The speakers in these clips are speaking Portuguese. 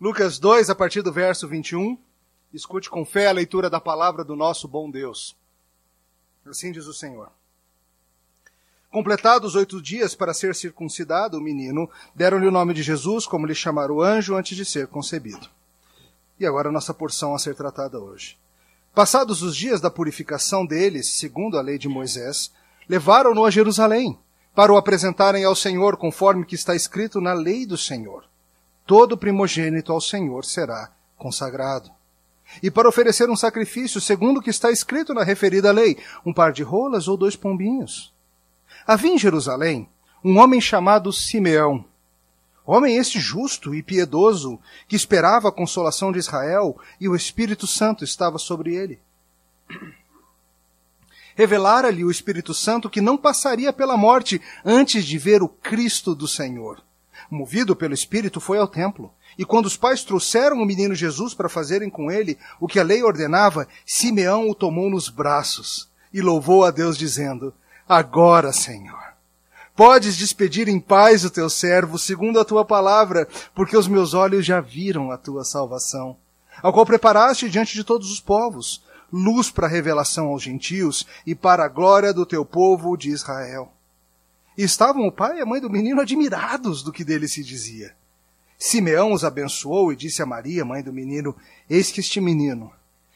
Lucas 2, a partir do verso 21. Escute com fé a leitura da palavra do nosso bom Deus. Assim diz o Senhor. Completados oito dias para ser circuncidado, o menino, deram-lhe o nome de Jesus, como lhe chamara o anjo antes de ser concebido. E agora a nossa porção a ser tratada hoje. Passados os dias da purificação deles, segundo a lei de Moisés, levaram-no a Jerusalém, para o apresentarem ao Senhor, conforme que está escrito na lei do Senhor todo primogênito ao Senhor será consagrado. E para oferecer um sacrifício, segundo o que está escrito na referida lei, um par de rolas ou dois pombinhos. Havia em Jerusalém um homem chamado Simeão, homem este justo e piedoso, que esperava a consolação de Israel, e o Espírito Santo estava sobre ele. Revelara-lhe o Espírito Santo que não passaria pela morte antes de ver o Cristo do Senhor movido pelo Espírito, foi ao templo. E quando os pais trouxeram o menino Jesus para fazerem com ele o que a lei ordenava, Simeão o tomou nos braços e louvou a Deus, dizendo: Agora, Senhor, podes despedir em paz o teu servo, segundo a tua palavra, porque os meus olhos já viram a tua salvação, ao qual preparaste diante de todos os povos, luz para a revelação aos gentios e para a glória do teu povo de Israel. E estavam o pai e a mãe do menino admirados do que dele se dizia. Simeão os abençoou e disse a Maria, mãe do menino: Eis que este menino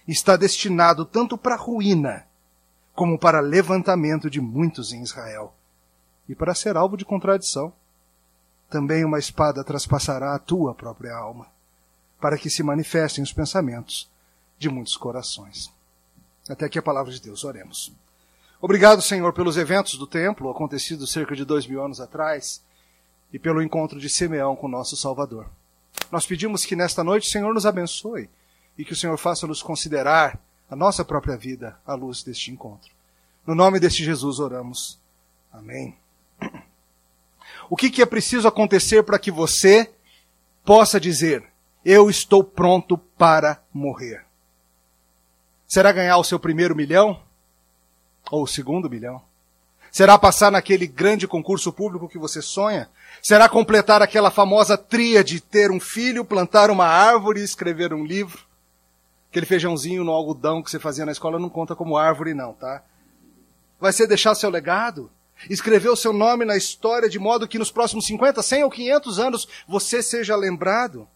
está destinado tanto para ruína como para levantamento de muitos em Israel e para ser alvo de contradição. Também uma espada traspassará a tua própria alma, para que se manifestem os pensamentos de muitos corações. Até aqui a palavra de Deus, oremos. Obrigado, Senhor, pelos eventos do templo acontecidos cerca de dois mil anos atrás e pelo encontro de Simeão com nosso Salvador. Nós pedimos que nesta noite o Senhor nos abençoe e que o Senhor faça-nos considerar a nossa própria vida à luz deste encontro. No nome deste Jesus oramos. Amém. O que, que é preciso acontecer para que você possa dizer: Eu estou pronto para morrer? Será ganhar o seu primeiro milhão? Ou o segundo milhão? Será passar naquele grande concurso público que você sonha? Será completar aquela famosa tríade, ter um filho, plantar uma árvore e escrever um livro? Aquele feijãozinho no algodão que você fazia na escola não conta como árvore, não, tá? Vai ser deixar seu legado? Escrever o seu nome na história de modo que nos próximos 50, 100 ou 500 anos você seja lembrado?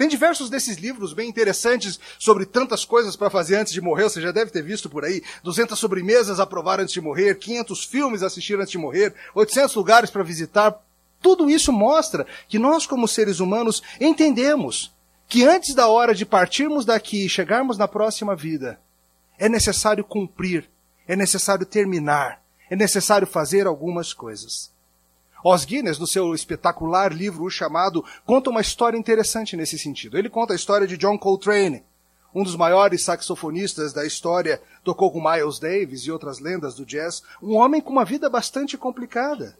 Tem diversos desses livros bem interessantes sobre tantas coisas para fazer antes de morrer, você já deve ter visto por aí. 200 sobremesas a provar antes de morrer, 500 filmes a assistir antes de morrer, 800 lugares para visitar. Tudo isso mostra que nós, como seres humanos, entendemos que antes da hora de partirmos daqui e chegarmos na próxima vida, é necessário cumprir, é necessário terminar, é necessário fazer algumas coisas. Os Guinness, no seu espetacular livro chamado, conta uma história interessante nesse sentido. Ele conta a história de John Coltrane, um dos maiores saxofonistas da história, tocou com Miles Davis e outras lendas do jazz, um homem com uma vida bastante complicada.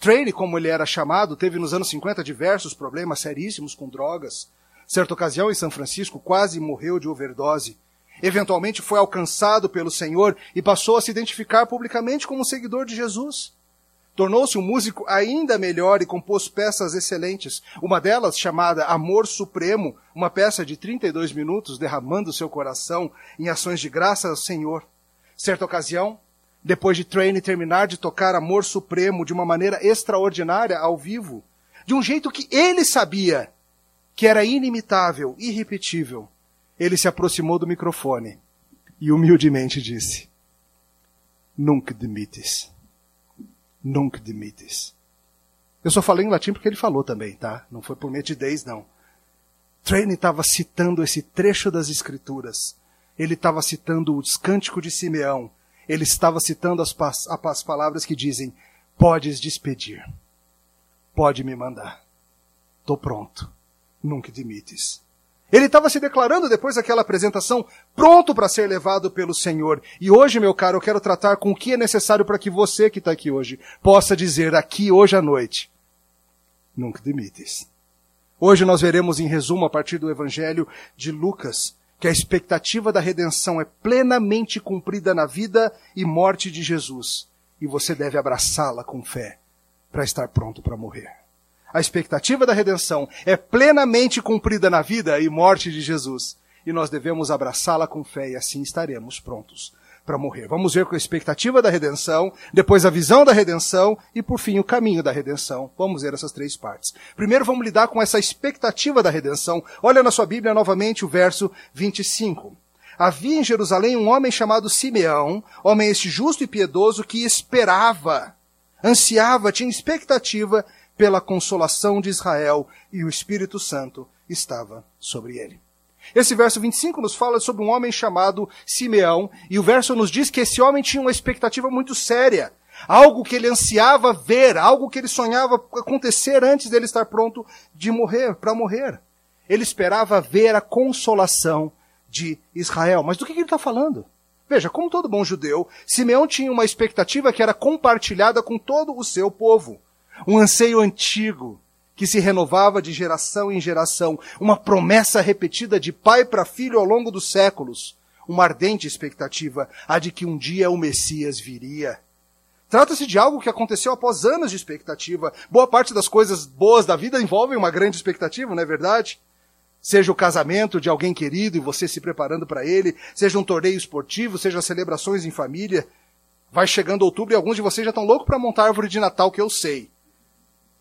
Trane, como ele era chamado, teve nos anos 50 diversos problemas seríssimos com drogas. Certa ocasião, em São Francisco, quase morreu de overdose. Eventualmente foi alcançado pelo Senhor e passou a se identificar publicamente como um seguidor de Jesus. Tornou-se um músico ainda melhor e compôs peças excelentes. Uma delas, chamada Amor Supremo, uma peça de 32 minutos derramando seu coração em ações de graça ao Senhor. Certa ocasião, depois de Train terminar de tocar Amor Supremo de uma maneira extraordinária ao vivo, de um jeito que ele sabia que era inimitável, irrepetível, ele se aproximou do microfone e humildemente disse: Nunca demites nunc dimites. Eu só falei em latim porque ele falou também, tá? Não foi por metidez, não. Traine estava citando esse trecho das Escrituras. Ele estava citando o cântico de Simeão. Ele estava citando as, as palavras que dizem: Podes despedir. Pode me mandar. Tô pronto. Nunca dimites. Ele estava se declarando depois daquela apresentação pronto para ser levado pelo Senhor. E hoje, meu caro, eu quero tratar com o que é necessário para que você que está aqui hoje possa dizer aqui hoje à noite: Nunca demites. Hoje nós veremos em resumo, a partir do Evangelho de Lucas, que a expectativa da redenção é plenamente cumprida na vida e morte de Jesus. E você deve abraçá-la com fé para estar pronto para morrer. A expectativa da redenção é plenamente cumprida na vida e morte de Jesus. E nós devemos abraçá-la com fé e assim estaremos prontos para morrer. Vamos ver com a expectativa da redenção, depois a visão da redenção e por fim o caminho da redenção. Vamos ver essas três partes. Primeiro vamos lidar com essa expectativa da redenção. Olha na sua Bíblia novamente o verso 25. Havia em Jerusalém um homem chamado Simeão, homem este justo e piedoso que esperava, ansiava, tinha expectativa pela consolação de Israel e o Espírito Santo estava sobre ele. Esse verso 25 nos fala sobre um homem chamado Simeão, e o verso nos diz que esse homem tinha uma expectativa muito séria, algo que ele ansiava ver, algo que ele sonhava acontecer antes dele estar pronto de morrer, para morrer. Ele esperava ver a consolação de Israel. Mas do que ele está falando? Veja, como todo bom judeu, Simeão tinha uma expectativa que era compartilhada com todo o seu povo. Um anseio antigo, que se renovava de geração em geração, uma promessa repetida de pai para filho ao longo dos séculos, uma ardente expectativa, a de que um dia o Messias viria. Trata-se de algo que aconteceu após anos de expectativa. Boa parte das coisas boas da vida envolvem uma grande expectativa, não é verdade? Seja o casamento de alguém querido e você se preparando para ele, seja um torneio esportivo, seja celebrações em família. Vai chegando outubro e alguns de vocês já estão loucos para montar árvore de Natal, que eu sei.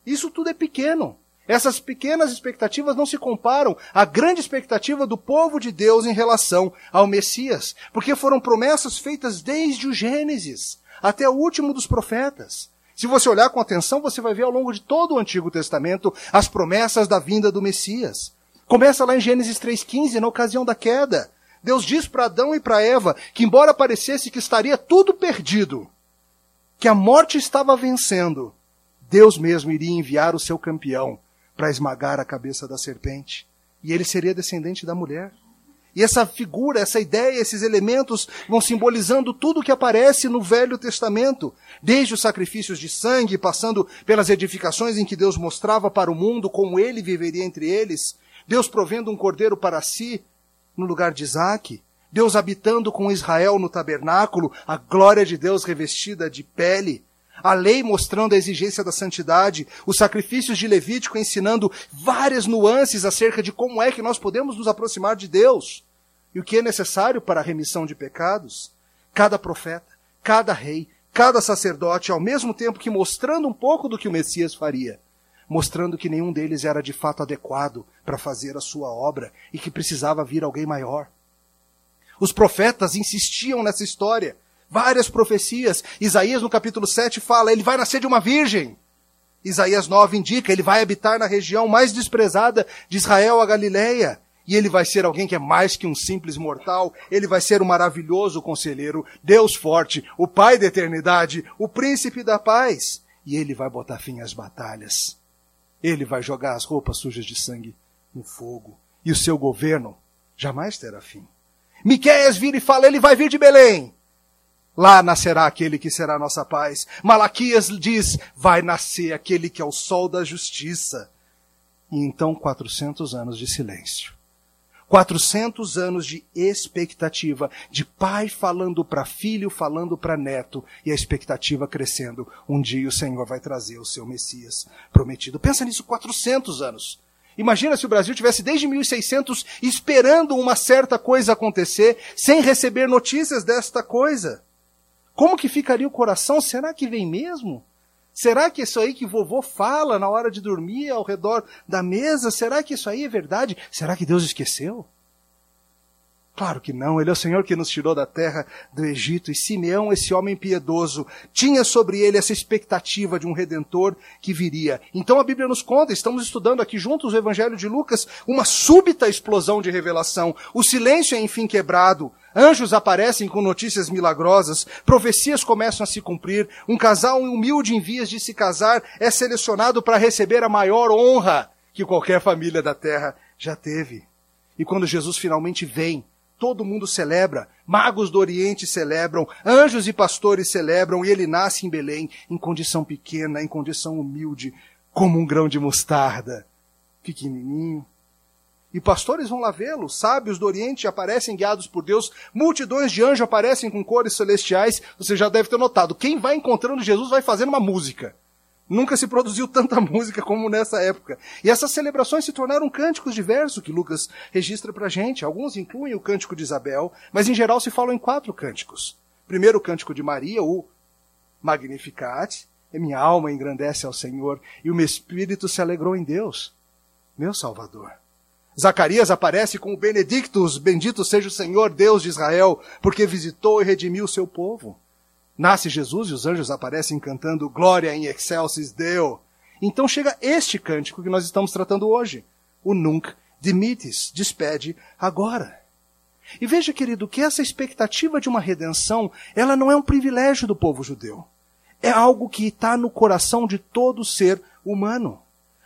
Isso tudo é pequeno. Essas pequenas expectativas não se comparam à grande expectativa do povo de Deus em relação ao Messias, porque foram promessas feitas desde o Gênesis até o último dos profetas. Se você olhar com atenção, você vai ver ao longo de todo o Antigo Testamento as promessas da vinda do Messias. Começa lá em Gênesis 3,15, na ocasião da queda. Deus diz para Adão e para Eva que, embora parecesse que estaria tudo perdido, que a morte estava vencendo, Deus mesmo iria enviar o seu campeão para esmagar a cabeça da serpente. E ele seria descendente da mulher. E essa figura, essa ideia, esses elementos vão simbolizando tudo o que aparece no Velho Testamento, desde os sacrifícios de sangue, passando pelas edificações em que Deus mostrava para o mundo como ele viveria entre eles, Deus provendo um cordeiro para si no lugar de Isaac, Deus habitando com Israel no tabernáculo, a glória de Deus revestida de pele, a lei mostrando a exigência da santidade, os sacrifícios de Levítico ensinando várias nuances acerca de como é que nós podemos nos aproximar de Deus e o que é necessário para a remissão de pecados. Cada profeta, cada rei, cada sacerdote, ao mesmo tempo que mostrando um pouco do que o Messias faria, mostrando que nenhum deles era de fato adequado para fazer a sua obra e que precisava vir alguém maior. Os profetas insistiam nessa história, várias profecias. Isaías, no capítulo 7, fala: ele vai nascer de uma virgem. Isaías 9 indica: ele vai habitar na região mais desprezada de Israel, a Galileia. E ele vai ser alguém que é mais que um simples mortal. Ele vai ser um maravilhoso conselheiro, Deus forte, o Pai da eternidade, o príncipe da paz. E ele vai botar fim às batalhas. Ele vai jogar as roupas sujas de sangue no fogo. E o seu governo jamais terá fim. Miquéias vira e fala: ele vai vir de Belém. Lá nascerá aquele que será nossa paz. Malaquias diz: vai nascer aquele que é o sol da justiça. E então 400 anos de silêncio. 400 anos de expectativa, de pai falando para filho, falando para neto, e a expectativa crescendo. Um dia o Senhor vai trazer o seu Messias prometido. Pensa nisso, 400 anos. Imagina se o Brasil tivesse desde 1600 esperando uma certa coisa acontecer, sem receber notícias desta coisa. Como que ficaria o coração? Será que vem mesmo? Será que isso aí que vovô fala na hora de dormir ao redor da mesa, será que isso aí é verdade? Será que Deus esqueceu? Claro que não, ele é o Senhor que nos tirou da terra do Egito, e Simeão, esse homem piedoso, tinha sobre ele essa expectativa de um redentor que viria. Então a Bíblia nos conta, estamos estudando aqui juntos o Evangelho de Lucas, uma súbita explosão de revelação. O silêncio é enfim quebrado, Anjos aparecem com notícias milagrosas, profecias começam a se cumprir, um casal humilde em vias de se casar é selecionado para receber a maior honra que qualquer família da terra já teve. E quando Jesus finalmente vem, todo mundo celebra, magos do Oriente celebram, anjos e pastores celebram, e ele nasce em Belém, em condição pequena, em condição humilde, como um grão de mostarda, pequenininho, e pastores vão lá vê-lo, sábios do Oriente aparecem guiados por Deus, multidões de anjos aparecem com cores celestiais. Você já deve ter notado, quem vai encontrando Jesus vai fazendo uma música. Nunca se produziu tanta música como nessa época. E essas celebrações se tornaram cânticos diversos que Lucas registra pra gente. Alguns incluem o cântico de Isabel, mas em geral se falam em quatro cânticos. Primeiro o cântico de Maria, o Magnificat, e minha alma engrandece ao Senhor, e o meu espírito se alegrou em Deus, meu Salvador. Zacarias aparece com o Benedictus, bendito seja o Senhor Deus de Israel, porque visitou e redimiu o seu povo. Nasce Jesus e os anjos aparecem cantando Glória em excelsis Deo. Então chega este cântico que nós estamos tratando hoje. O Nunc Dimitis, despede agora. E veja, querido, que essa expectativa de uma redenção, ela não é um privilégio do povo judeu. É algo que está no coração de todo ser humano.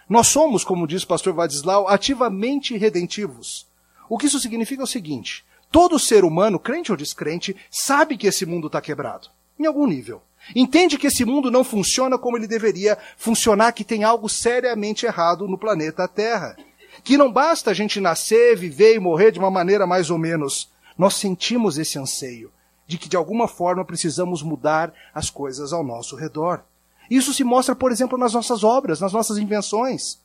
Nós somos, como diz o pastor Vadislau, ativamente redentivos. O que isso significa é o seguinte: todo ser humano, crente ou descrente, sabe que esse mundo está quebrado em algum nível. Entende que esse mundo não funciona como ele deveria funcionar, que tem algo seriamente errado no planeta Terra. Que não basta a gente nascer, viver e morrer de uma maneira mais ou menos. Nós sentimos esse anseio de que de alguma forma precisamos mudar as coisas ao nosso redor. Isso se mostra, por exemplo, nas nossas obras, nas nossas invenções.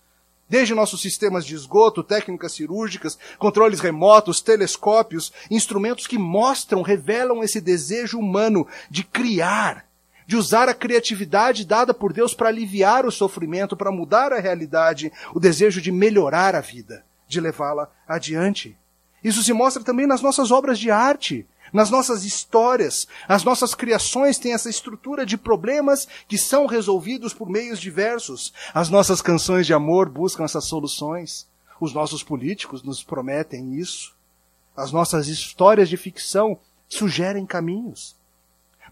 Desde nossos sistemas de esgoto, técnicas cirúrgicas, controles remotos, telescópios, instrumentos que mostram, revelam esse desejo humano de criar, de usar a criatividade dada por Deus para aliviar o sofrimento, para mudar a realidade, o desejo de melhorar a vida, de levá-la adiante. Isso se mostra também nas nossas obras de arte, nas nossas histórias, as nossas criações têm essa estrutura de problemas que são resolvidos por meios diversos. As nossas canções de amor buscam essas soluções. Os nossos políticos nos prometem isso. As nossas histórias de ficção sugerem caminhos.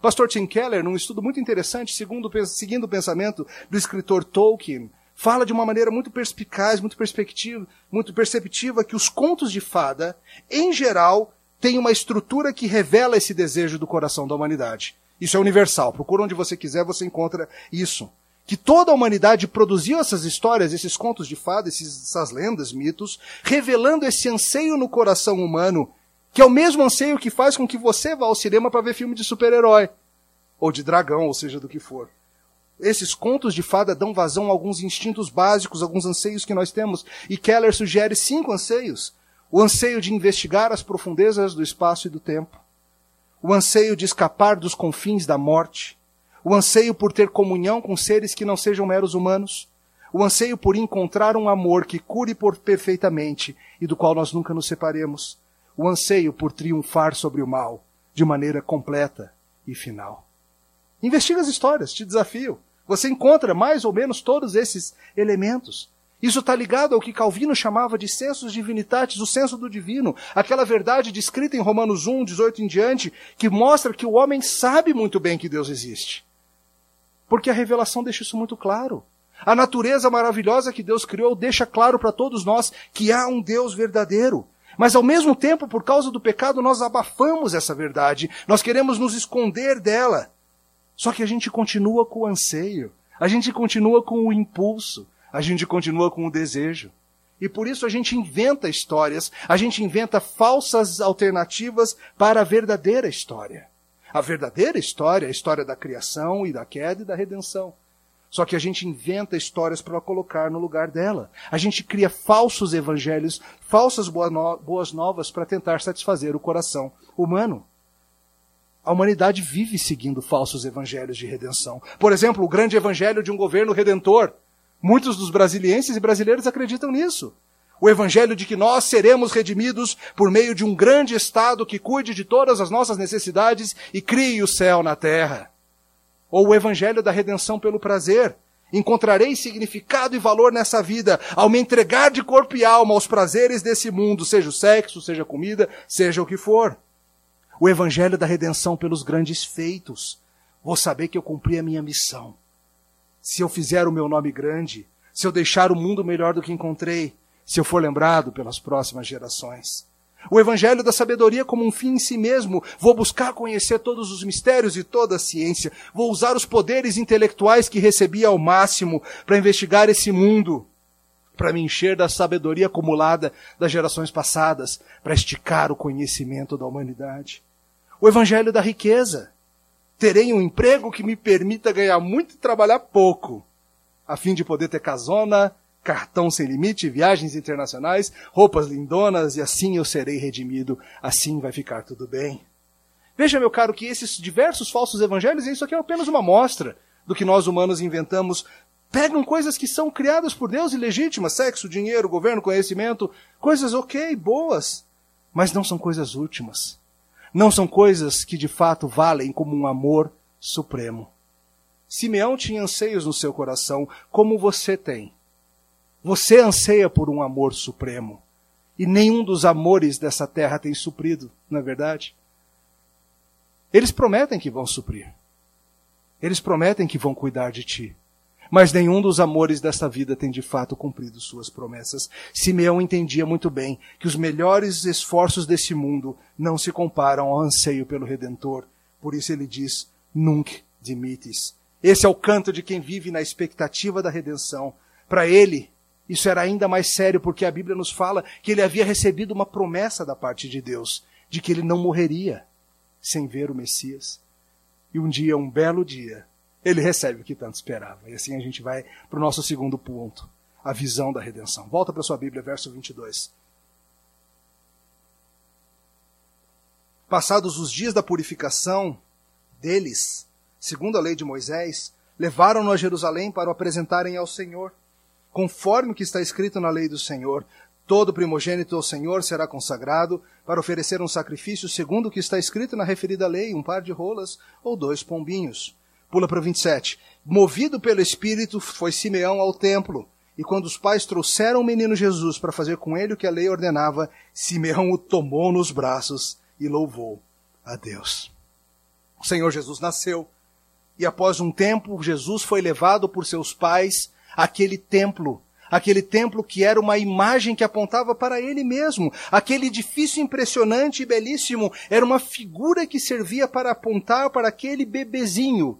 Pastor Tim Keller, num estudo muito interessante, segundo, seguindo o pensamento do escritor Tolkien, fala de uma maneira muito perspicaz, muito perspectiva, muito perceptiva que os contos de fada, em geral, tem uma estrutura que revela esse desejo do coração da humanidade. Isso é universal. Procura onde você quiser, você encontra isso. Que toda a humanidade produziu essas histórias, esses contos de fadas, essas lendas, mitos, revelando esse anseio no coração humano, que é o mesmo anseio que faz com que você vá ao cinema para ver filme de super-herói, ou de dragão, ou seja, do que for. Esses contos de fada dão vazão a alguns instintos básicos, alguns anseios que nós temos, e Keller sugere cinco anseios o anseio de investigar as profundezas do espaço e do tempo, o anseio de escapar dos confins da morte, o anseio por ter comunhão com seres que não sejam meros humanos, o anseio por encontrar um amor que cure por perfeitamente e do qual nós nunca nos separemos, o anseio por triunfar sobre o mal de maneira completa e final. Investiga as histórias, te desafio. Você encontra mais ou menos todos esses elementos. Isso está ligado ao que Calvino chamava de sensus divinitatis, o senso do divino, aquela verdade descrita em Romanos 1, 18 em diante, que mostra que o homem sabe muito bem que Deus existe. Porque a revelação deixa isso muito claro. A natureza maravilhosa que Deus criou deixa claro para todos nós que há um Deus verdadeiro. Mas ao mesmo tempo, por causa do pecado, nós abafamos essa verdade, nós queremos nos esconder dela. Só que a gente continua com o anseio, a gente continua com o impulso, a gente continua com o desejo. E por isso a gente inventa histórias, a gente inventa falsas alternativas para a verdadeira história. A verdadeira história é a história da criação e da queda e da redenção. Só que a gente inventa histórias para colocar no lugar dela. A gente cria falsos evangelhos, falsas boas novas para tentar satisfazer o coração humano. A humanidade vive seguindo falsos evangelhos de redenção. Por exemplo, o grande evangelho de um governo redentor. Muitos dos brasilienses e brasileiros acreditam nisso. O evangelho de que nós seremos redimidos por meio de um grande Estado que cuide de todas as nossas necessidades e crie o céu na terra. Ou o evangelho da redenção pelo prazer. Encontrarei significado e valor nessa vida ao me entregar de corpo e alma aos prazeres desse mundo, seja o sexo, seja a comida, seja o que for. O evangelho da redenção pelos grandes feitos. Vou saber que eu cumpri a minha missão se eu fizer o meu nome grande, se eu deixar o mundo melhor do que encontrei, se eu for lembrado pelas próximas gerações. O evangelho da sabedoria como um fim em si mesmo. Vou buscar conhecer todos os mistérios e toda a ciência. Vou usar os poderes intelectuais que recebi ao máximo para investigar esse mundo, para me encher da sabedoria acumulada das gerações passadas, para esticar o conhecimento da humanidade. O evangelho da riqueza terei um emprego que me permita ganhar muito e trabalhar pouco. a fim de poder ter casona, cartão sem limite, viagens internacionais, roupas lindonas e assim eu serei redimido, assim vai ficar tudo bem. Veja, meu caro, que esses diversos falsos evangelhos, isso aqui é apenas uma amostra do que nós humanos inventamos, pegam coisas que são criadas por Deus e legítimas, sexo, dinheiro, governo, conhecimento, coisas ok, boas, mas não são coisas últimas. Não são coisas que de fato valem como um amor supremo. Simeão tinha anseios no seu coração, como você tem. Você anseia por um amor supremo. E nenhum dos amores dessa terra tem suprido, não é verdade? Eles prometem que vão suprir. Eles prometem que vão cuidar de ti. Mas nenhum dos amores desta vida tem de fato cumprido suas promessas. Simeão entendia muito bem que os melhores esforços desse mundo não se comparam ao anseio pelo Redentor. Por isso ele diz: Nunc dimites. Esse é o canto de quem vive na expectativa da redenção. Para ele, isso era ainda mais sério porque a Bíblia nos fala que ele havia recebido uma promessa da parte de Deus de que ele não morreria sem ver o Messias. E um dia, um belo dia, ele recebe o que tanto esperava. E assim a gente vai para o nosso segundo ponto, a visão da redenção. Volta para sua Bíblia, verso 22. Passados os dias da purificação deles, segundo a lei de Moisés, levaram-no a Jerusalém para o apresentarem ao Senhor conforme o que está escrito na lei do Senhor. Todo primogênito ao Senhor será consagrado para oferecer um sacrifício segundo o que está escrito na referida lei, um par de rolas ou dois pombinhos. Pula para o 27. Movido pelo Espírito, foi Simeão ao templo. E quando os pais trouxeram o menino Jesus para fazer com ele o que a lei ordenava, Simeão o tomou nos braços e louvou a Deus. O Senhor Jesus nasceu. E após um tempo, Jesus foi levado por seus pais aquele templo, aquele templo que era uma imagem que apontava para ele mesmo, aquele edifício impressionante e belíssimo, era uma figura que servia para apontar para aquele bebezinho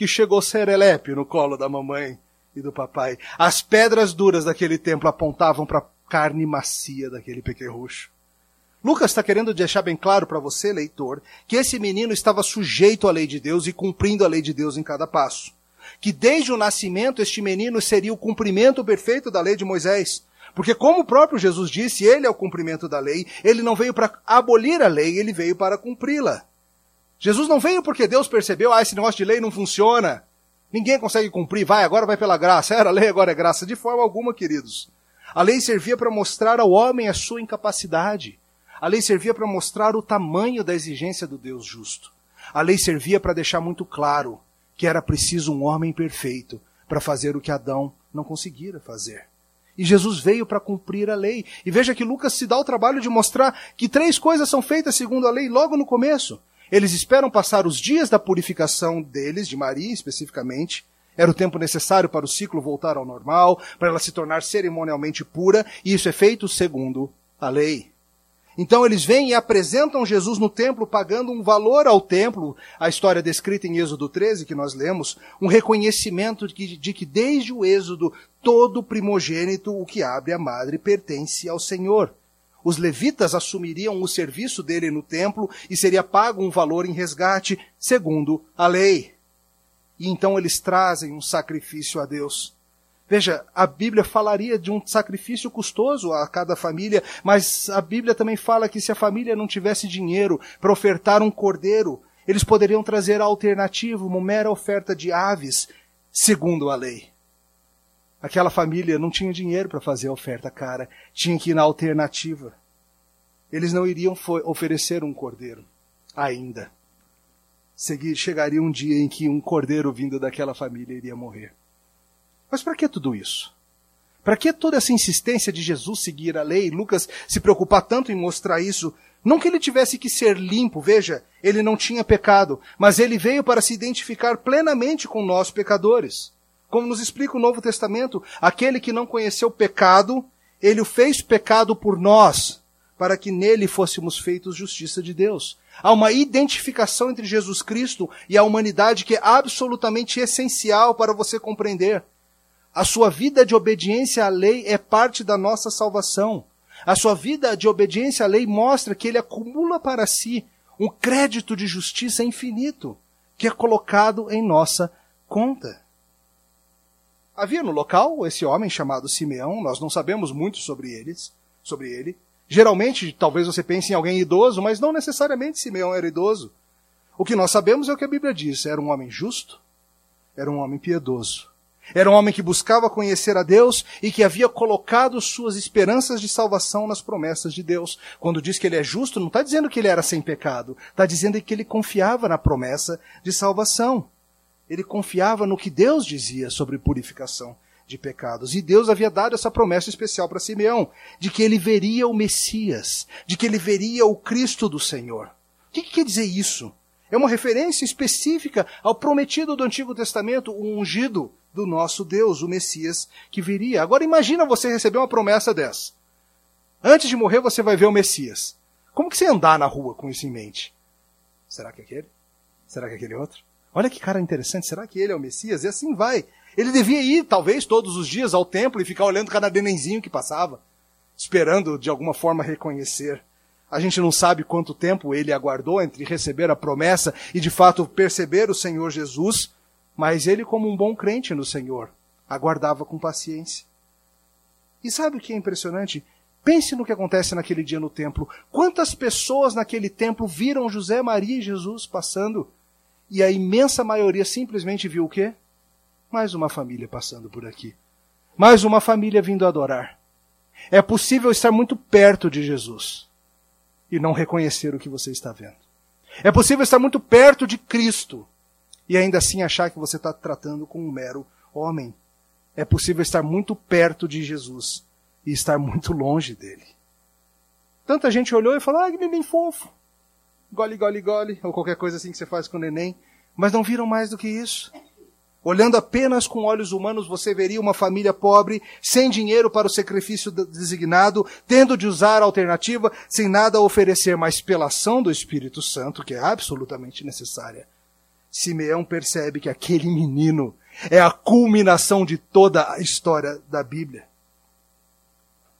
que chegou serelepe no colo da mamãe e do papai. As pedras duras daquele templo apontavam para a carne macia daquele pequerrucho. Lucas está querendo deixar bem claro para você, leitor, que esse menino estava sujeito à lei de Deus e cumprindo a lei de Deus em cada passo que desde o nascimento este menino seria o cumprimento perfeito da lei de Moisés. Porque, como o próprio Jesus disse, ele é o cumprimento da lei, ele não veio para abolir a lei, ele veio para cumpri-la. Jesus não veio porque Deus percebeu, ah, esse negócio de lei não funciona. Ninguém consegue cumprir, vai, agora vai pela graça. Era lei, agora é graça. De forma alguma, queridos. A lei servia para mostrar ao homem a sua incapacidade. A lei servia para mostrar o tamanho da exigência do Deus justo. A lei servia para deixar muito claro que era preciso um homem perfeito para fazer o que Adão não conseguira fazer. E Jesus veio para cumprir a lei. E veja que Lucas se dá o trabalho de mostrar que três coisas são feitas segundo a lei logo no começo. Eles esperam passar os dias da purificação deles, de Maria especificamente. Era o tempo necessário para o ciclo voltar ao normal, para ela se tornar cerimonialmente pura, e isso é feito segundo a lei. Então eles vêm e apresentam Jesus no templo, pagando um valor ao templo, a história descrita em Êxodo 13, que nós lemos, um reconhecimento de que, de que desde o Êxodo, todo primogênito, o que abre a madre, pertence ao Senhor. Os levitas assumiriam o serviço dele no templo e seria pago um valor em resgate, segundo a lei. E então eles trazem um sacrifício a Deus. Veja, a Bíblia falaria de um sacrifício custoso a cada família, mas a Bíblia também fala que se a família não tivesse dinheiro para ofertar um cordeiro, eles poderiam trazer a alternativa, uma mera oferta de aves, segundo a lei. Aquela família não tinha dinheiro para fazer a oferta cara, tinha que ir na alternativa. Eles não iriam oferecer um cordeiro, ainda. Chegaria um dia em que um cordeiro vindo daquela família iria morrer. Mas para que tudo isso? Para que toda essa insistência de Jesus seguir a lei? Lucas se preocupar tanto em mostrar isso. Não que ele tivesse que ser limpo, veja, ele não tinha pecado, mas ele veio para se identificar plenamente com nós pecadores. Como nos explica o Novo Testamento, aquele que não conheceu pecado, ele o fez pecado por nós, para que nele fôssemos feitos justiça de Deus. Há uma identificação entre Jesus Cristo e a humanidade que é absolutamente essencial para você compreender. A sua vida de obediência à lei é parte da nossa salvação. A sua vida de obediência à lei mostra que ele acumula para si um crédito de justiça infinito que é colocado em nossa conta. Havia no local esse homem chamado Simeão, nós não sabemos muito sobre eles, sobre ele. Geralmente, talvez você pense em alguém idoso, mas não necessariamente Simeão era idoso. O que nós sabemos é o que a Bíblia diz: era um homem justo, era um homem piedoso. Era um homem que buscava conhecer a Deus e que havia colocado suas esperanças de salvação nas promessas de Deus. Quando diz que ele é justo, não está dizendo que ele era sem pecado, está dizendo que ele confiava na promessa de salvação. Ele confiava no que Deus dizia sobre purificação de pecados. E Deus havia dado essa promessa especial para Simeão, de que ele veria o Messias, de que ele veria o Cristo do Senhor. O que, que quer dizer isso? É uma referência específica ao prometido do Antigo Testamento, o ungido do nosso Deus, o Messias que viria. Agora imagina você receber uma promessa dessa. Antes de morrer você vai ver o Messias. Como que você andar na rua com isso em mente? Será que é aquele? Será que é aquele outro? Olha que cara interessante, será que ele é o Messias? E assim vai. Ele devia ir, talvez, todos os dias ao templo e ficar olhando cada nenenzinho que passava, esperando de alguma forma reconhecer. A gente não sabe quanto tempo ele aguardou entre receber a promessa e de fato perceber o Senhor Jesus, mas ele, como um bom crente no Senhor, aguardava com paciência. E sabe o que é impressionante? Pense no que acontece naquele dia no templo. Quantas pessoas naquele templo viram José, Maria e Jesus passando? E a imensa maioria simplesmente viu o quê? Mais uma família passando por aqui. Mais uma família vindo adorar. É possível estar muito perto de Jesus e não reconhecer o que você está vendo. É possível estar muito perto de Cristo e ainda assim achar que você está tratando com um mero homem. É possível estar muito perto de Jesus e estar muito longe dele. Tanta gente olhou e falou: ah, que neném fofo. Gole, gole, gole, ou qualquer coisa assim que você faz com o neném. Mas não viram mais do que isso. Olhando apenas com olhos humanos, você veria uma família pobre, sem dinheiro para o sacrifício designado, tendo de usar a alternativa, sem nada a oferecer, mas pela ação do Espírito Santo, que é absolutamente necessária. Simeão percebe que aquele menino é a culminação de toda a história da Bíblia.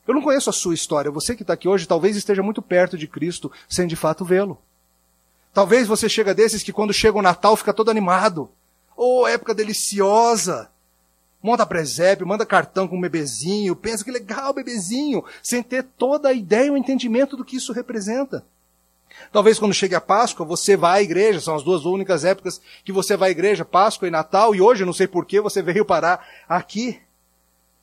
Eu não conheço a sua história. Você que está aqui hoje talvez esteja muito perto de Cristo sem de fato vê-lo. Talvez você chega desses que quando chega o Natal fica todo animado. Oh, época deliciosa! Monta presépio, manda cartão com um bebezinho, pensa que legal bebezinho, sem ter toda a ideia e o entendimento do que isso representa. Talvez quando chegue a Páscoa, você vá à igreja, são as duas únicas épocas que você vai à igreja, Páscoa e Natal, e hoje, não sei porquê, você veio parar aqui.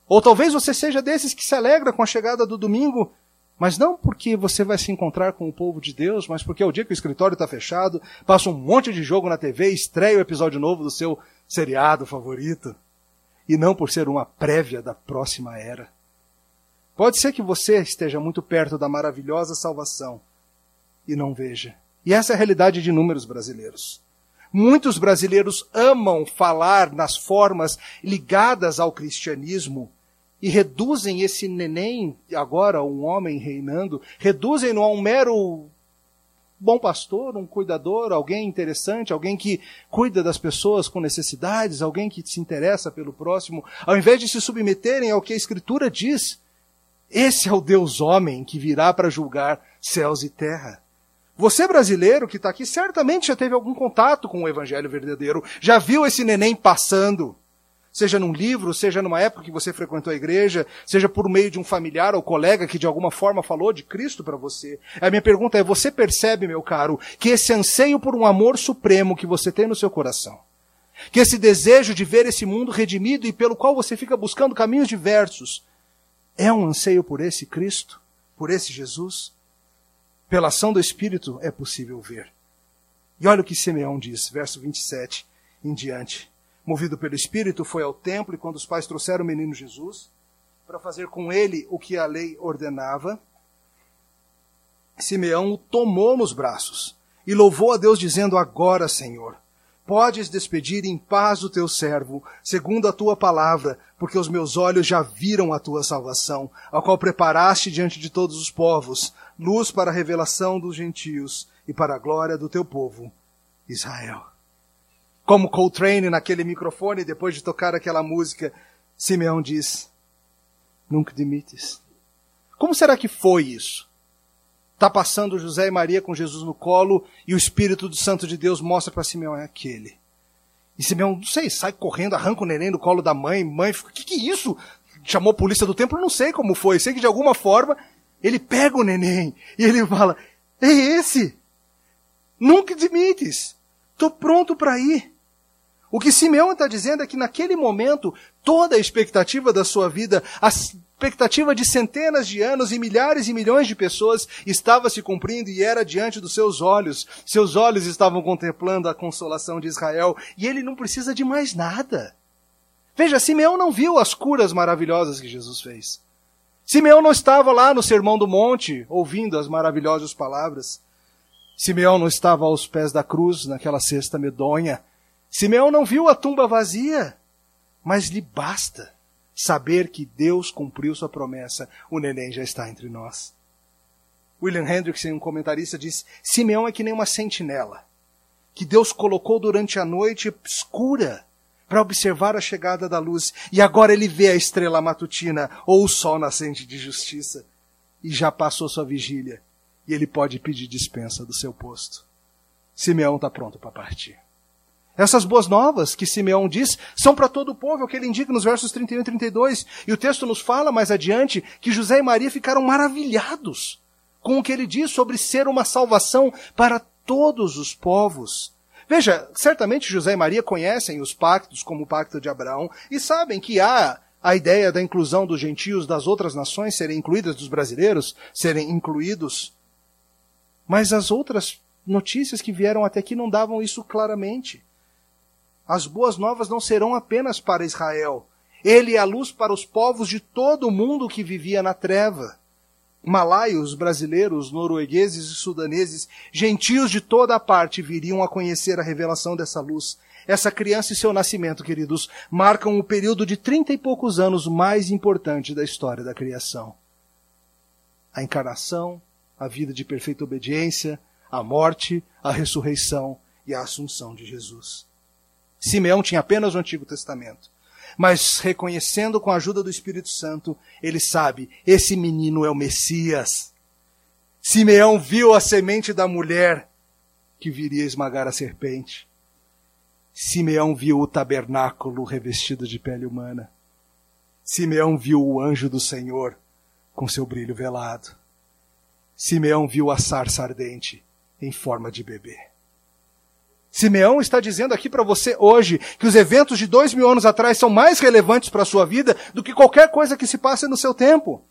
Ou talvez você seja desses que se alegra com a chegada do domingo, mas não porque você vai se encontrar com o povo de Deus, mas porque é o dia que o escritório está fechado, passa um monte de jogo na TV, estreia o episódio novo do seu seriado favorito. E não por ser uma prévia da próxima era. Pode ser que você esteja muito perto da maravilhosa salvação e não veja. E essa é a realidade de inúmeros brasileiros. Muitos brasileiros amam falar nas formas ligadas ao cristianismo e reduzem esse neném, agora um homem reinando, reduzem-no a um mero bom pastor, um cuidador, alguém interessante, alguém que cuida das pessoas com necessidades, alguém que se interessa pelo próximo, ao invés de se submeterem ao que a Escritura diz. Esse é o Deus homem que virá para julgar céus e terra. Você brasileiro que está aqui certamente já teve algum contato com o Evangelho verdadeiro, já viu esse neném passando seja num livro, seja numa época que você frequentou a igreja, seja por meio de um familiar ou colega que de alguma forma falou de Cristo para você. A minha pergunta é: você percebe, meu caro, que esse anseio por um amor supremo que você tem no seu coração, que esse desejo de ver esse mundo redimido e pelo qual você fica buscando caminhos diversos, é um anseio por esse Cristo, por esse Jesus? Pela ação do Espírito é possível ver. E olha o que Simeão diz, verso 27 em diante movido pelo Espírito, foi ao templo e quando os pais trouxeram o menino Jesus para fazer com ele o que a lei ordenava, Simeão o tomou nos braços e louvou a Deus, dizendo: Agora, Senhor, podes despedir em paz o teu servo, segundo a tua palavra, porque os meus olhos já viram a tua salvação, a qual preparaste diante de todos os povos, luz para a revelação dos gentios e para a glória do teu povo, Israel como Coltrane naquele microfone, depois de tocar aquela música, Simeão diz: Nunca demites. Como será que foi isso? Está passando José e Maria com Jesus no colo e o Espírito do Santo de Deus mostra para Simeão: é aquele. E Simeão, não sei, sai correndo, arranca o neném do colo da mãe, mãe, o que que é isso? Chamou a polícia do templo, não sei como foi, sei que de alguma forma ele pega o neném e ele fala, é esse, nunca admites, tô pronto para ir. O que Simeão está dizendo é que naquele momento, toda a expectativa da sua vida, a expectativa de centenas de anos e milhares e milhões de pessoas estava se cumprindo e era diante dos seus olhos. Seus olhos estavam contemplando a consolação de Israel e ele não precisa de mais nada. Veja, Simeão não viu as curas maravilhosas que Jesus fez. Simeão não estava lá no Sermão do Monte ouvindo as maravilhosas palavras. Simeão não estava aos pés da cruz naquela cesta medonha Simeão não viu a tumba vazia, mas lhe basta saber que Deus cumpriu sua promessa, o neném já está entre nós. William Hendrickson, um comentarista, diz: Simeão é que nem uma sentinela, que Deus colocou durante a noite escura para observar a chegada da luz, e agora ele vê a estrela matutina ou o sol nascente de justiça, e já passou sua vigília, e ele pode pedir dispensa do seu posto. Simeão está pronto para partir. Essas boas novas que Simeão diz são para todo o povo, é o que ele indica nos versos 31 e 32. E o texto nos fala mais adiante que José e Maria ficaram maravilhados com o que ele diz sobre ser uma salvação para todos os povos. Veja, certamente José e Maria conhecem os pactos como o pacto de Abraão e sabem que há a ideia da inclusão dos gentios das outras nações serem incluídas, dos brasileiros serem incluídos. Mas as outras notícias que vieram até aqui não davam isso claramente. As boas novas não serão apenas para Israel. Ele é a luz para os povos de todo o mundo que vivia na treva. Malaios, brasileiros, noruegueses e sudaneses, gentios de toda a parte viriam a conhecer a revelação dessa luz. Essa criança e seu nascimento, queridos, marcam o período de trinta e poucos anos mais importante da história da criação. A encarnação, a vida de perfeita obediência, a morte, a ressurreição e a assunção de Jesus. Simeão tinha apenas o Antigo Testamento. Mas reconhecendo com a ajuda do Espírito Santo, ele sabe: esse menino é o Messias. Simeão viu a semente da mulher que viria esmagar a serpente. Simeão viu o tabernáculo revestido de pele humana. Simeão viu o anjo do Senhor com seu brilho velado. Simeão viu a sarça ardente em forma de bebê. Simeão está dizendo aqui para você hoje que os eventos de dois mil anos atrás são mais relevantes para a sua vida do que qualquer coisa que se passe no seu tempo.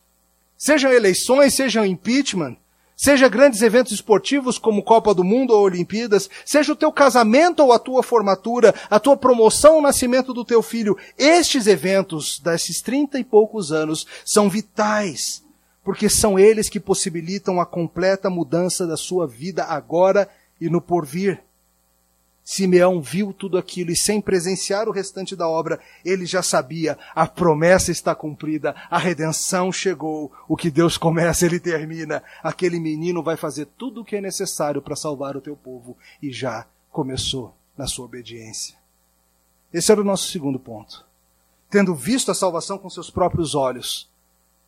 Sejam eleições, sejam impeachment, seja grandes eventos esportivos como Copa do Mundo ou Olimpíadas, seja o teu casamento ou a tua formatura, a tua promoção ou nascimento do teu filho. Estes eventos desses trinta e poucos anos são vitais, porque são eles que possibilitam a completa mudança da sua vida agora e no porvir. Simeão viu tudo aquilo e, sem presenciar o restante da obra, ele já sabia: a promessa está cumprida, a redenção chegou, o que Deus começa, ele termina. Aquele menino vai fazer tudo o que é necessário para salvar o teu povo e já começou na sua obediência. Esse era o nosso segundo ponto. Tendo visto a salvação com seus próprios olhos,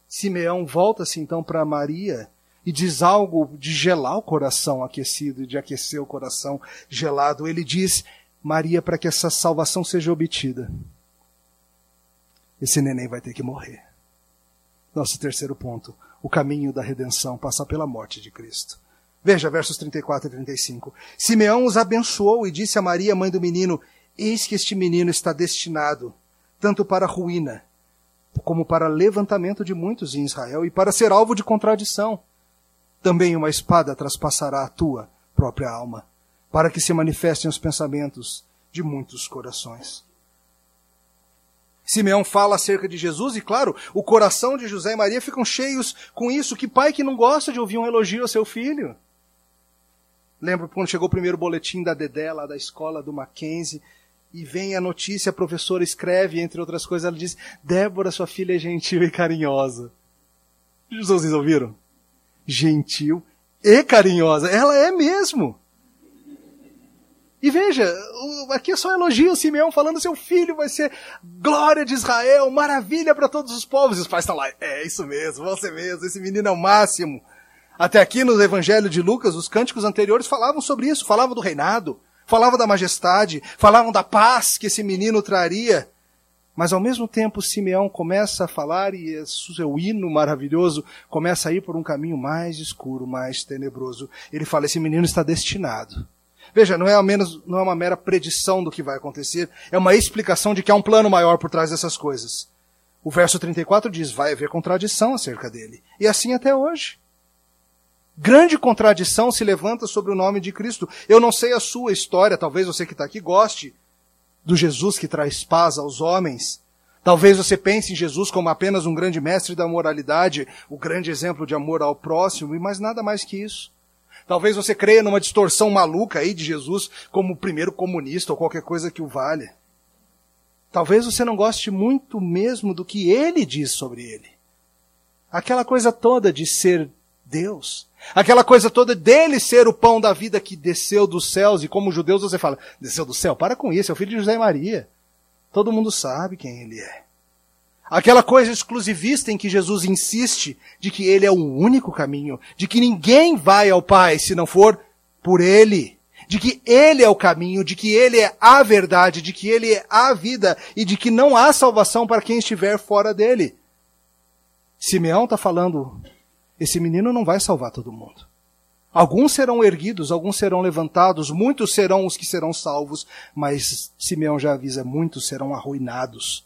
Simeão volta-se então para Maria e diz algo de gelar o coração aquecido, de aquecer o coração gelado. Ele diz, Maria, para que essa salvação seja obtida, esse neném vai ter que morrer. Nosso terceiro ponto, o caminho da redenção passa pela morte de Cristo. Veja versos 34 e 35. Simeão os abençoou e disse a Maria, mãe do menino: Eis que este menino está destinado tanto para ruína, como para levantamento de muitos em Israel e para ser alvo de contradição também uma espada traspassará a tua própria alma, para que se manifestem os pensamentos de muitos corações. Simeão fala acerca de Jesus e, claro, o coração de José e Maria ficam cheios com isso. Que pai que não gosta de ouvir um elogio ao seu filho? Lembro quando chegou o primeiro boletim da Dedé, lá da escola do Mackenzie, e vem a notícia, a professora escreve, entre outras coisas, ela diz: Débora, sua filha é gentil e carinhosa. Vocês ouviram? Gentil e carinhosa. Ela é mesmo. E veja, aqui é só elogio Simeão falando seu filho vai ser glória de Israel, maravilha para todos os povos. E os pais estão lá, é isso mesmo, você mesmo, esse menino é o máximo. Até aqui no Evangelho de Lucas, os cânticos anteriores falavam sobre isso, falavam do reinado, falava da majestade, falavam da paz que esse menino traria. Mas ao mesmo tempo, Simeão começa a falar e o seu hino maravilhoso começa a ir por um caminho mais escuro, mais tenebroso. Ele fala: esse menino está destinado. Veja, não é, menos, não é uma mera predição do que vai acontecer, é uma explicação de que há um plano maior por trás dessas coisas. O verso 34 diz: vai haver contradição acerca dele. E assim até hoje. Grande contradição se levanta sobre o nome de Cristo. Eu não sei a sua história, talvez você que está aqui goste do Jesus que traz paz aos homens. Talvez você pense em Jesus como apenas um grande mestre da moralidade, o grande exemplo de amor ao próximo, mas nada mais que isso. Talvez você creia numa distorção maluca aí de Jesus como o primeiro comunista ou qualquer coisa que o valha. Talvez você não goste muito mesmo do que ele diz sobre ele. Aquela coisa toda de ser Deus. Aquela coisa toda dele ser o pão da vida que desceu dos céus, e como judeus você fala, desceu do céu? Para com isso, é o filho de José e Maria. Todo mundo sabe quem ele é. Aquela coisa exclusivista em que Jesus insiste de que ele é o único caminho, de que ninguém vai ao Pai se não for por ele, de que ele é o caminho, de que ele é a verdade, de que ele é a vida e de que não há salvação para quem estiver fora dele. Simeão está falando esse menino não vai salvar todo mundo. Alguns serão erguidos, alguns serão levantados, muitos serão os que serão salvos, mas Simeão já avisa: muitos serão arruinados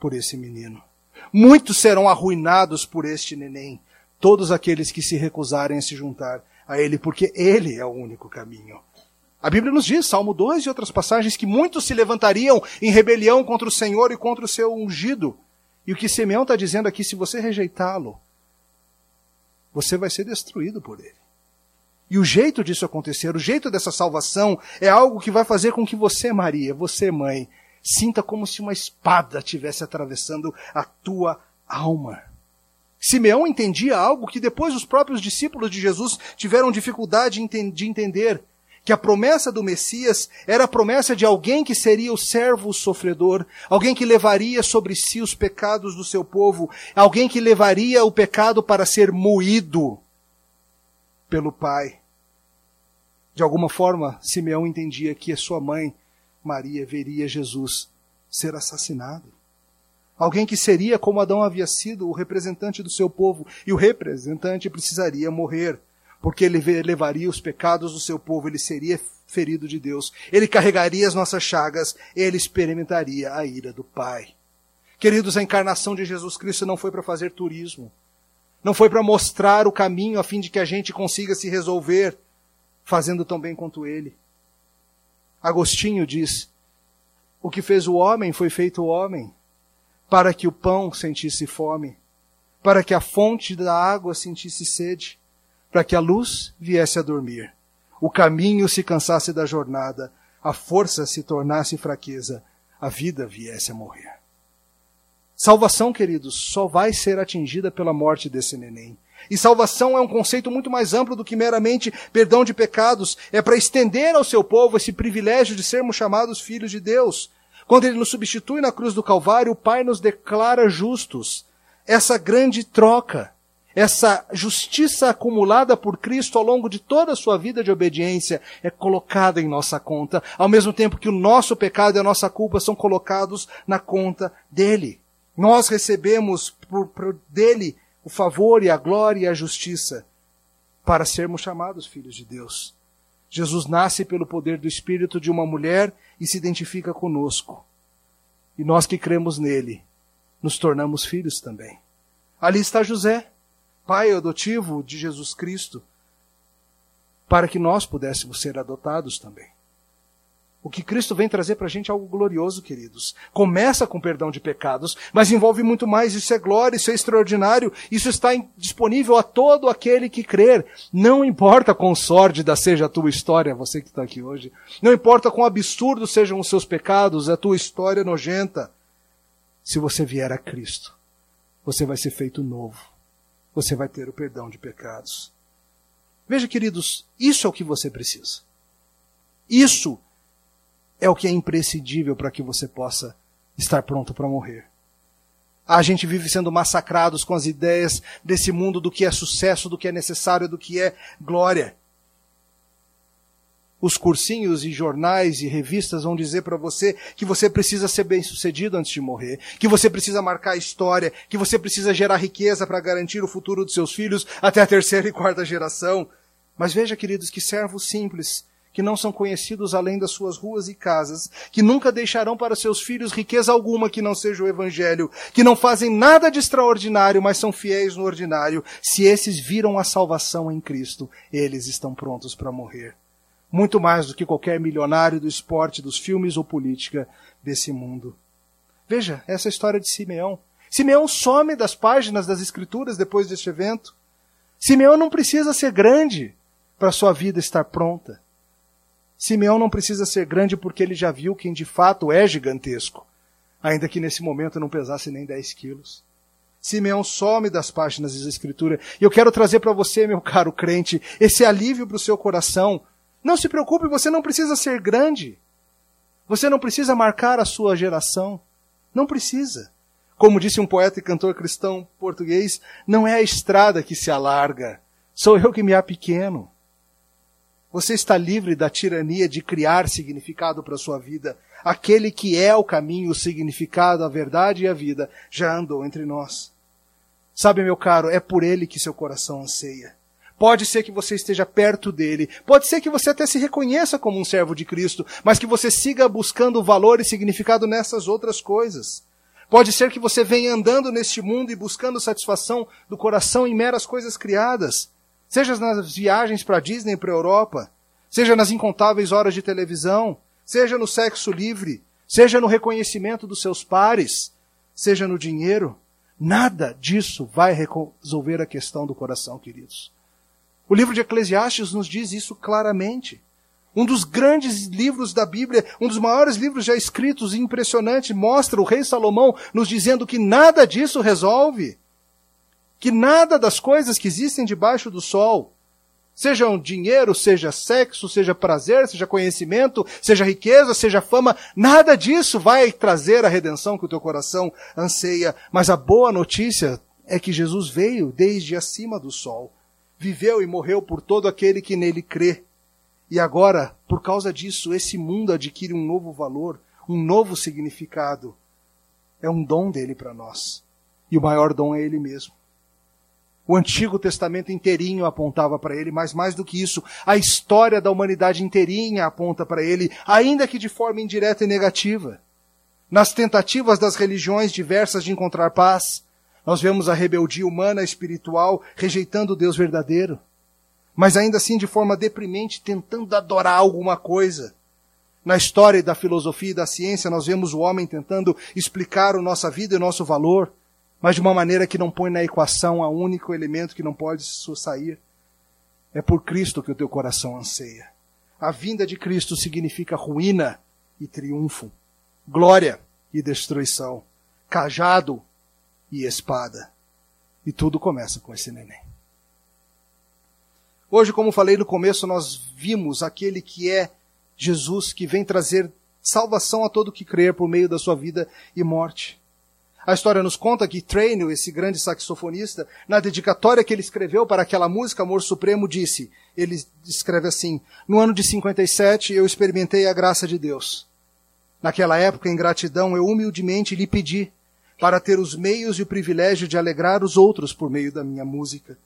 por esse menino. Muitos serão arruinados por este neném. Todos aqueles que se recusarem a se juntar a ele, porque ele é o único caminho. A Bíblia nos diz, Salmo 2 e outras passagens, que muitos se levantariam em rebelião contra o Senhor e contra o seu ungido. E o que Simeão está dizendo aqui, se você rejeitá-lo, você vai ser destruído por ele. E o jeito disso acontecer, o jeito dessa salvação, é algo que vai fazer com que você, Maria, você, mãe, sinta como se uma espada estivesse atravessando a tua alma. Simeão entendia algo que depois os próprios discípulos de Jesus tiveram dificuldade de entender que a promessa do Messias era a promessa de alguém que seria o servo sofredor, alguém que levaria sobre si os pecados do seu povo, alguém que levaria o pecado para ser moído pelo Pai. De alguma forma, Simeão entendia que a sua mãe, Maria, veria Jesus ser assassinado. Alguém que seria, como Adão havia sido, o representante do seu povo, e o representante precisaria morrer porque ele levaria os pecados do seu povo, ele seria ferido de Deus, ele carregaria as nossas chagas, ele experimentaria a ira do Pai. Queridos, a encarnação de Jesus Cristo não foi para fazer turismo, não foi para mostrar o caminho a fim de que a gente consiga se resolver fazendo tão bem quanto ele. Agostinho diz: O que fez o homem foi feito o homem, para que o pão sentisse fome, para que a fonte da água sentisse sede para que a luz viesse a dormir, o caminho se cansasse da jornada, a força se tornasse fraqueza, a vida viesse a morrer. Salvação, queridos, só vai ser atingida pela morte desse neném. E salvação é um conceito muito mais amplo do que meramente perdão de pecados. É para estender ao seu povo esse privilégio de sermos chamados filhos de Deus. Quando ele nos substitui na cruz do Calvário, o Pai nos declara justos. Essa grande troca essa justiça acumulada por Cristo ao longo de toda a sua vida de obediência é colocada em nossa conta, ao mesmo tempo que o nosso pecado e a nossa culpa são colocados na conta dele. Nós recebemos por, por dele o favor e a glória e a justiça para sermos chamados filhos de Deus. Jesus nasce pelo poder do Espírito de uma mulher e se identifica conosco. E nós que cremos nele, nos tornamos filhos também. Ali está José pai adotivo de Jesus Cristo, para que nós pudéssemos ser adotados também. O que Cristo vem trazer para a gente é algo glorioso, queridos. Começa com perdão de pecados, mas envolve muito mais. Isso é glória, isso é extraordinário. Isso está disponível a todo aquele que crer. Não importa quão sórdida seja a tua história, você que está aqui hoje. Não importa quão absurdo sejam os seus pecados, a tua história nojenta. Se você vier a Cristo, você vai ser feito novo você vai ter o perdão de pecados. Veja, queridos, isso é o que você precisa. Isso é o que é imprescindível para que você possa estar pronto para morrer. A gente vive sendo massacrados com as ideias desse mundo do que é sucesso, do que é necessário, do que é glória. Os cursinhos e jornais e revistas vão dizer para você que você precisa ser bem-sucedido antes de morrer, que você precisa marcar a história, que você precisa gerar riqueza para garantir o futuro dos seus filhos até a terceira e quarta geração. Mas veja, queridos, que servos simples que não são conhecidos além das suas ruas e casas, que nunca deixarão para seus filhos riqueza alguma que não seja o Evangelho, que não fazem nada de extraordinário, mas são fiéis no ordinário, se esses viram a salvação em Cristo, eles estão prontos para morrer. Muito mais do que qualquer milionário do esporte, dos filmes ou política desse mundo. Veja essa história de Simeão. Simeão some das páginas das Escrituras depois deste evento. Simeão não precisa ser grande para sua vida estar pronta. Simeão não precisa ser grande porque ele já viu quem de fato é gigantesco, ainda que nesse momento não pesasse nem 10 quilos. Simeão some das páginas da Escritura. E eu quero trazer para você, meu caro crente, esse alívio para o seu coração. Não se preocupe, você não precisa ser grande. Você não precisa marcar a sua geração. Não precisa. Como disse um poeta e cantor cristão português, não é a estrada que se alarga, sou eu que me apequeno. Você está livre da tirania de criar significado para a sua vida. Aquele que é o caminho, o significado, a verdade e a vida já andou entre nós. Sabe, meu caro, é por ele que seu coração anseia. Pode ser que você esteja perto dele, pode ser que você até se reconheça como um servo de Cristo, mas que você siga buscando valor e significado nessas outras coisas. Pode ser que você venha andando neste mundo e buscando satisfação do coração em meras coisas criadas, Seja nas viagens para Disney e para Europa, seja nas incontáveis horas de televisão, seja no sexo livre, seja no reconhecimento dos seus pares, seja no dinheiro, nada disso vai resolver a questão do coração, queridos. O livro de Eclesiastes nos diz isso claramente. Um dos grandes livros da Bíblia, um dos maiores livros já escritos e impressionante, mostra o rei Salomão nos dizendo que nada disso resolve que nada das coisas que existem debaixo do sol, sejam dinheiro, seja sexo, seja prazer, seja conhecimento, seja riqueza, seja fama, nada disso vai trazer a redenção que o teu coração anseia. Mas a boa notícia é que Jesus veio desde acima do sol, viveu e morreu por todo aquele que nele crê. E agora, por causa disso, esse mundo adquire um novo valor, um novo significado. É um dom dele para nós. E o maior dom é ele mesmo. O Antigo Testamento inteirinho apontava para ele, mas mais do que isso, a história da humanidade inteirinha aponta para ele, ainda que de forma indireta e negativa. Nas tentativas das religiões diversas de encontrar paz, nós vemos a rebeldia humana espiritual rejeitando o Deus verdadeiro, mas ainda assim de forma deprimente tentando adorar alguma coisa. Na história da filosofia e da ciência, nós vemos o homem tentando explicar a nossa vida e o nosso valor mas de uma maneira que não põe na equação a único elemento que não pode sair. É por Cristo que o teu coração anseia. A vinda de Cristo significa ruína e triunfo, glória e destruição, cajado e espada. E tudo começa com esse neném. Hoje, como falei no começo, nós vimos aquele que é Jesus que vem trazer salvação a todo que crer por meio da sua vida e morte. A história nos conta que Trainel, esse grande saxofonista, na dedicatória que ele escreveu para aquela música Amor Supremo, disse, ele escreve assim, no ano de 57 eu experimentei a graça de Deus. Naquela época, em gratidão, eu humildemente lhe pedi para ter os meios e o privilégio de alegrar os outros por meio da minha música.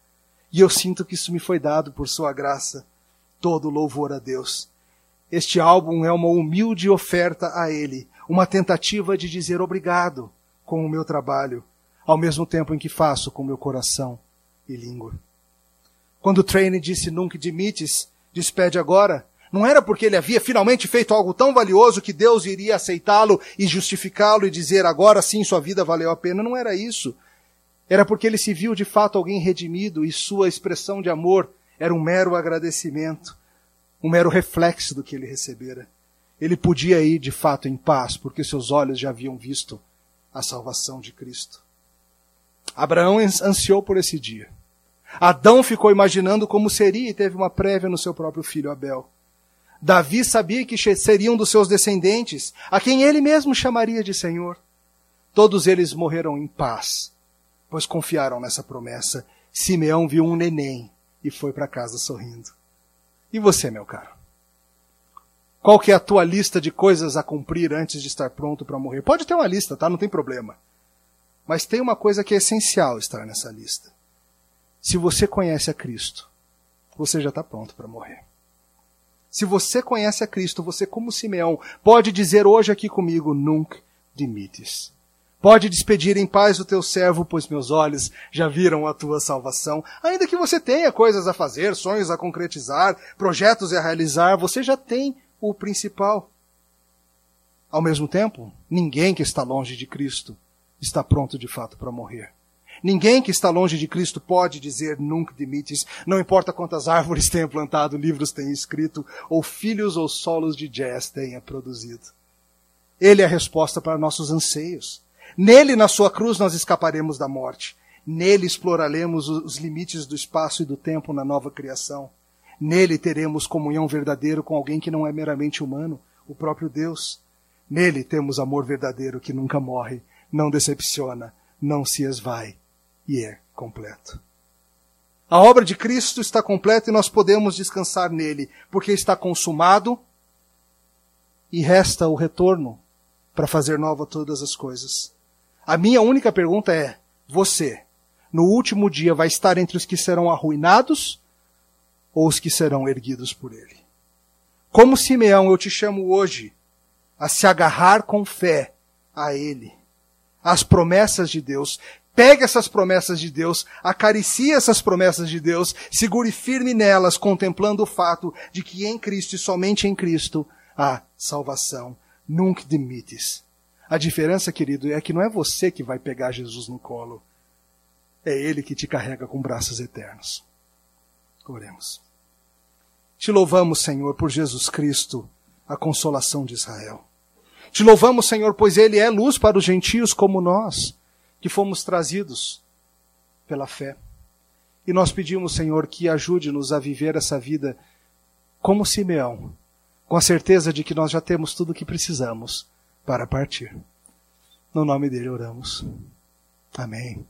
E eu sinto que isso me foi dado por sua graça. Todo louvor a Deus. Este álbum é uma humilde oferta a Ele, uma tentativa de dizer obrigado com o meu trabalho, ao mesmo tempo em que faço com meu coração e língua. Quando Traine disse nunca dimites, despede agora, não era porque ele havia finalmente feito algo tão valioso que Deus iria aceitá-lo e justificá-lo e dizer agora sim sua vida valeu a pena. Não era isso. Era porque ele se viu de fato alguém redimido e sua expressão de amor era um mero agradecimento, um mero reflexo do que ele recebera. Ele podia ir de fato em paz, porque seus olhos já haviam visto a salvação de Cristo. Abraão ansiou por esse dia. Adão ficou imaginando como seria e teve uma prévia no seu próprio filho Abel. Davi sabia que seriam dos seus descendentes, a quem ele mesmo chamaria de Senhor. Todos eles morreram em paz, pois confiaram nessa promessa. Simeão viu um neném e foi para casa sorrindo. E você, meu caro? Qual que é a tua lista de coisas a cumprir antes de estar pronto para morrer? Pode ter uma lista, tá? Não tem problema. Mas tem uma coisa que é essencial estar nessa lista. Se você conhece a Cristo, você já está pronto para morrer. Se você conhece a Cristo, você, como Simeão, pode dizer hoje aqui comigo: Nunc dimites. Pode despedir em paz o teu servo, pois meus olhos já viram a tua salvação. Ainda que você tenha coisas a fazer, sonhos a concretizar, projetos a realizar, você já tem o principal. Ao mesmo tempo, ninguém que está longe de Cristo está pronto de fato para morrer. Ninguém que está longe de Cristo pode dizer nunca demites, não importa quantas árvores tenha plantado, livros tenha escrito, ou filhos ou solos de jazz tenha produzido. Ele é a resposta para nossos anseios. Nele, na sua cruz, nós escaparemos da morte. Nele exploraremos os limites do espaço e do tempo na nova criação. Nele teremos comunhão verdadeiro com alguém que não é meramente humano, o próprio Deus. Nele temos amor verdadeiro que nunca morre, não decepciona, não se esvai e é completo. A obra de Cristo está completa e nós podemos descansar nele, porque está consumado e resta o retorno para fazer nova todas as coisas. A minha única pergunta é: você, no último dia, vai estar entre os que serão arruinados ou os que serão erguidos por ele? Como Simeão, eu te chamo hoje a se agarrar com fé a ele, às promessas de Deus, Pegue essas promessas de Deus, acaricie essas promessas de Deus, segure firme nelas, contemplando o fato de que em Cristo e somente em Cristo há salvação. Nunca demites. A diferença, querido, é que não é você que vai pegar Jesus no colo. É Ele que te carrega com braços eternos. Oremos. Te louvamos, Senhor, por Jesus Cristo, a consolação de Israel. Te louvamos, Senhor, pois Ele é luz para os gentios como nós que fomos trazidos pela fé. E nós pedimos, Senhor, que ajude-nos a viver essa vida como Simeão, com a certeza de que nós já temos tudo o que precisamos para partir. No nome dele oramos. Amém.